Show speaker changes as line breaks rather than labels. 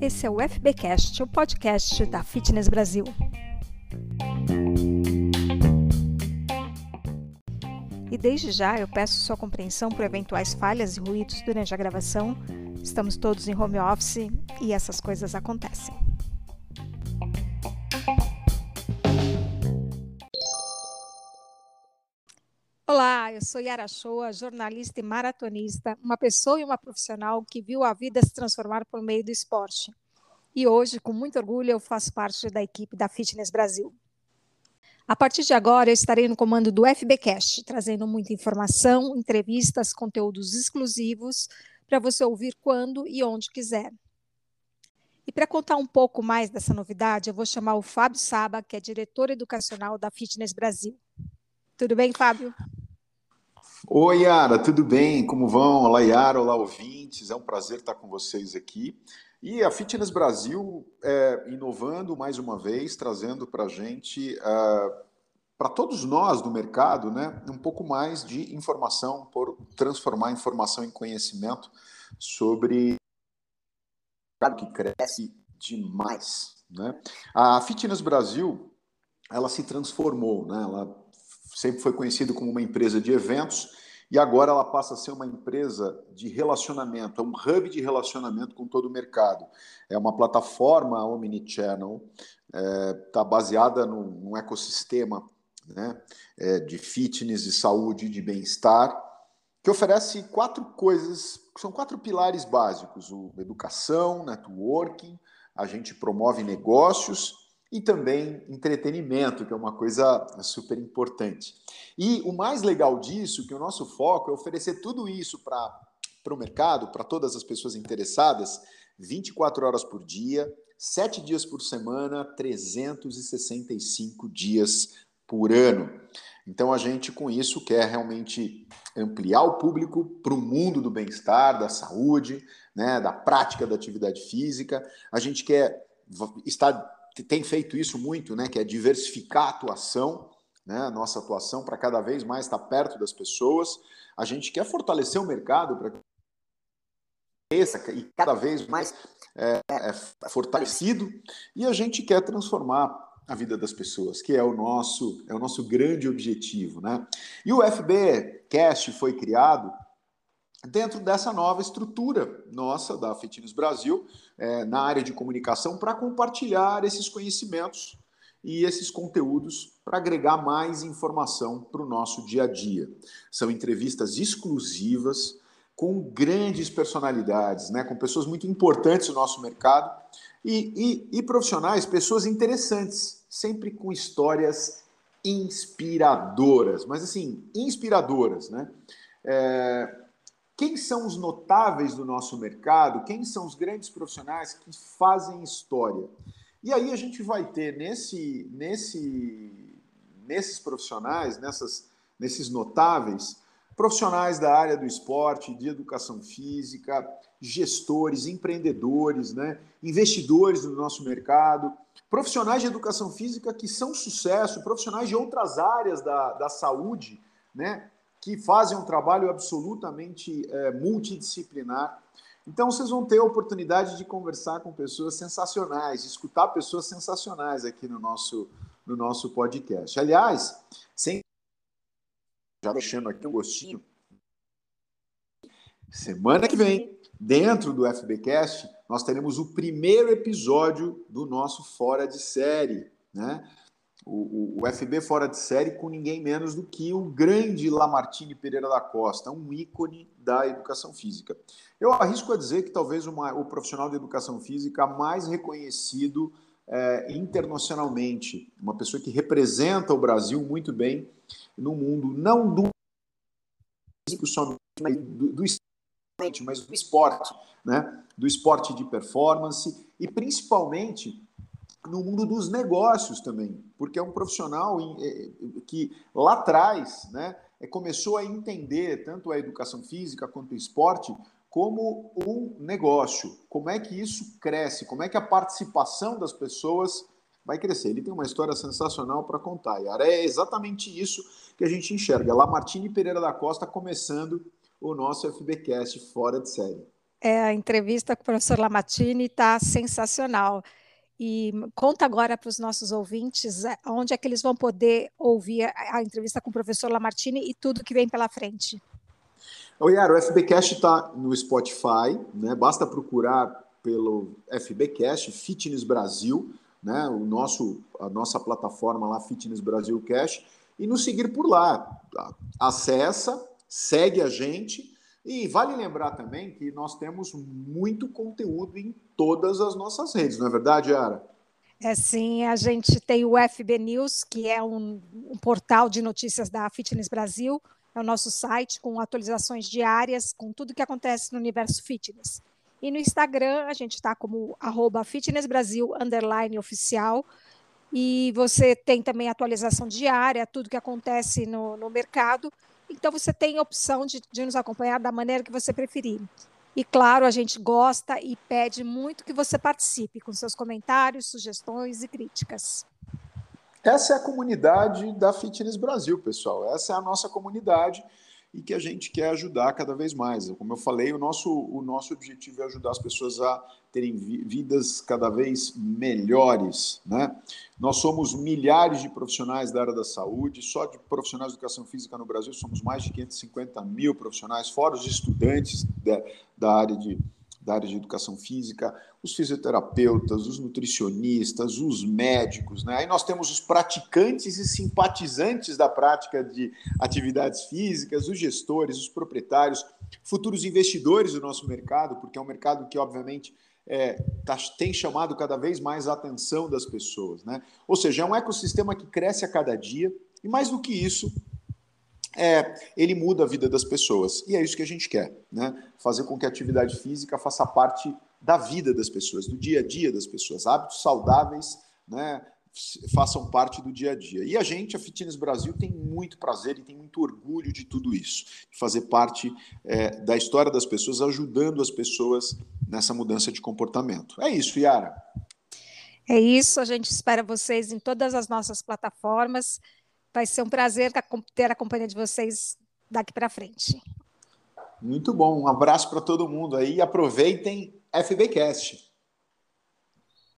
Esse é o FBcast, o podcast da Fitness Brasil. E desde já eu peço sua compreensão por eventuais falhas e ruídos durante a gravação. Estamos todos em home office e essas coisas acontecem. Olá, eu sou Yara Shoa, jornalista e maratonista, uma pessoa e uma profissional que viu a vida se transformar por meio do esporte. E hoje, com muito orgulho, eu faço parte da equipe da Fitness Brasil. A partir de agora, eu estarei no comando do FBcast, trazendo muita informação, entrevistas, conteúdos exclusivos para você ouvir quando e onde quiser. E para contar um pouco mais dessa novidade, eu vou chamar o Fábio Saba, que é diretor educacional da Fitness Brasil. Tudo bem, Fábio?
Oi, Yara, tudo bem? Como vão? Olá, Yara, olá, ouvintes. É um prazer estar com vocês aqui. E a Fitness Brasil é, inovando mais uma vez, trazendo para a gente, uh, para todos nós do mercado, né, um pouco mais de informação, por transformar informação em conhecimento sobre o que cresce demais. Né? A Fitness Brasil, ela se transformou, né? ela sempre foi conhecida como uma empresa de eventos e agora ela passa a ser uma empresa de relacionamento, é um hub de relacionamento com todo o mercado. É uma plataforma omnichannel, está é, tá baseada num, num ecossistema né, é, de fitness, de saúde, de bem-estar, que oferece quatro coisas, são quatro pilares básicos: o educação, networking, a gente promove negócios e também entretenimento, que é uma coisa super importante. E o mais legal disso, que o nosso foco é oferecer tudo isso para o mercado, para todas as pessoas interessadas, 24 horas por dia, 7 dias por semana, 365 dias por ano. Então a gente com isso quer realmente ampliar o público para o mundo do bem-estar, da saúde, né, da prática da atividade física. A gente quer estar tem feito isso muito, né, que é diversificar a atuação, né, a nossa atuação para cada vez mais estar perto das pessoas. A gente quer fortalecer o mercado para que e cada vez mais é, é fortalecido e a gente quer transformar a vida das pessoas, que é o nosso é o nosso grande objetivo, né? E o FB Cast foi criado dentro dessa nova estrutura nossa da Fitness Brasil, é, na área de comunicação, para compartilhar esses conhecimentos e esses conteúdos para agregar mais informação para o nosso dia a dia. São entrevistas exclusivas com grandes personalidades, né, com pessoas muito importantes no nosso mercado e, e, e profissionais, pessoas interessantes, sempre com histórias inspiradoras, mas assim, inspiradoras, né? É, quem são os notáveis do nosso mercado? Quem são os grandes profissionais que fazem história? E aí a gente vai ter nesse, nesse, nesses profissionais, nessas, nesses notáveis, profissionais da área do esporte, de educação física, gestores, empreendedores, né, investidores do nosso mercado, profissionais de educação física que são sucesso, profissionais de outras áreas da, da saúde, né, que fazem um trabalho absolutamente é, multidisciplinar. Então, vocês vão ter a oportunidade de conversar com pessoas sensacionais, escutar pessoas sensacionais aqui no nosso, no nosso podcast. Aliás, sem já deixando aqui um gostinho, semana que vem, dentro do FBcast, nós teremos o primeiro episódio do nosso Fora de Série, né? O, o, FB fora de série com ninguém menos do que o grande Lamartine Pereira da Costa, um ícone da educação física. Eu arrisco a dizer que talvez uma, o profissional de educação física mais reconhecido é, internacionalmente, uma pessoa que representa o Brasil muito bem no mundo, não do somente, mas do, do mas do esporte, né? do esporte de performance e principalmente no mundo dos negócios também, porque é um profissional é, que lá atrás né, é, começou a entender tanto a educação física quanto o esporte como um negócio. Como é que isso cresce? Como é que a participação das pessoas vai crescer? Ele tem uma história sensacional para contar. E é exatamente isso que a gente enxerga. Lamartine Pereira da Costa começando o nosso FBcast fora de série.
É, a entrevista com o professor Lamartine está sensacional. E conta agora para os nossos ouvintes é, onde é que eles vão poder ouvir a, entrevista com o professor Lamartine e tudo que vem pela frente.
Oi, Yara, o FBcast está no Spotify, né? Basta procurar pelo FBcast Fitness Brasil, né? O nosso, a nossa plataforma lá, Fitness Brasil Cash, e nos seguir por lá. Acessa, segue a gente e vale lembrar também que nós temos muito conteúdo em todas as nossas redes, não é verdade, Ara?
É sim, a gente tem o FB News, que é um, um, portal de notícias da Fitness Brasil, é o nosso site com atualizações diárias, com tudo que acontece no universo fitness. E no Instagram a gente está como arroba oficial. E você tem também atualização diária, tudo que acontece no, no mercado. Então, você tem a opção de, de nos acompanhar da maneira que você preferir. E, claro, a gente gosta e pede muito que você participe com seus comentários, sugestões e críticas.
Essa é a comunidade da Fitness Brasil, pessoal. Essa é a nossa comunidade e que a gente quer ajudar cada vez mais. Como eu falei, o nosso, o nosso objetivo é ajudar as pessoas a terem vidas cada vez melhores. Né? Nós somos milhares de profissionais da área da saúde, só de profissionais de educação física no Brasil somos mais de 550 mil profissionais, fora os estudantes da, da área de da área de educação física, os fisioterapeutas, os nutricionistas, os médicos, né? Aí nós temos os praticantes e simpatizantes da prática de atividades físicas, os gestores, os proprietários, futuros investidores do nosso mercado, porque é um mercado que, obviamente, é, tá, tem chamado cada vez mais a atenção das pessoas, né? Ou seja, é um ecossistema que cresce a cada dia, e mais do que isso, é, ele muda a vida das pessoas. E é isso que a gente quer, né? Fazer com que a atividade física faça parte da vida das pessoas, do dia a dia das pessoas. Hábitos saudáveis, né? Façam parte do dia a dia. E a gente, a Fitness Brasil, tem muito prazer e tem muito orgulho de tudo isso, de fazer parte é, da história das pessoas, ajudando as pessoas nessa mudança de comportamento. É isso, Yara.
É isso, a gente espera vocês em todas as nossas plataformas. Vai ser um prazer ter a companhia de vocês daqui para frente.
Muito bom. Um abraço para todo mundo aí. Aproveitem FBcast.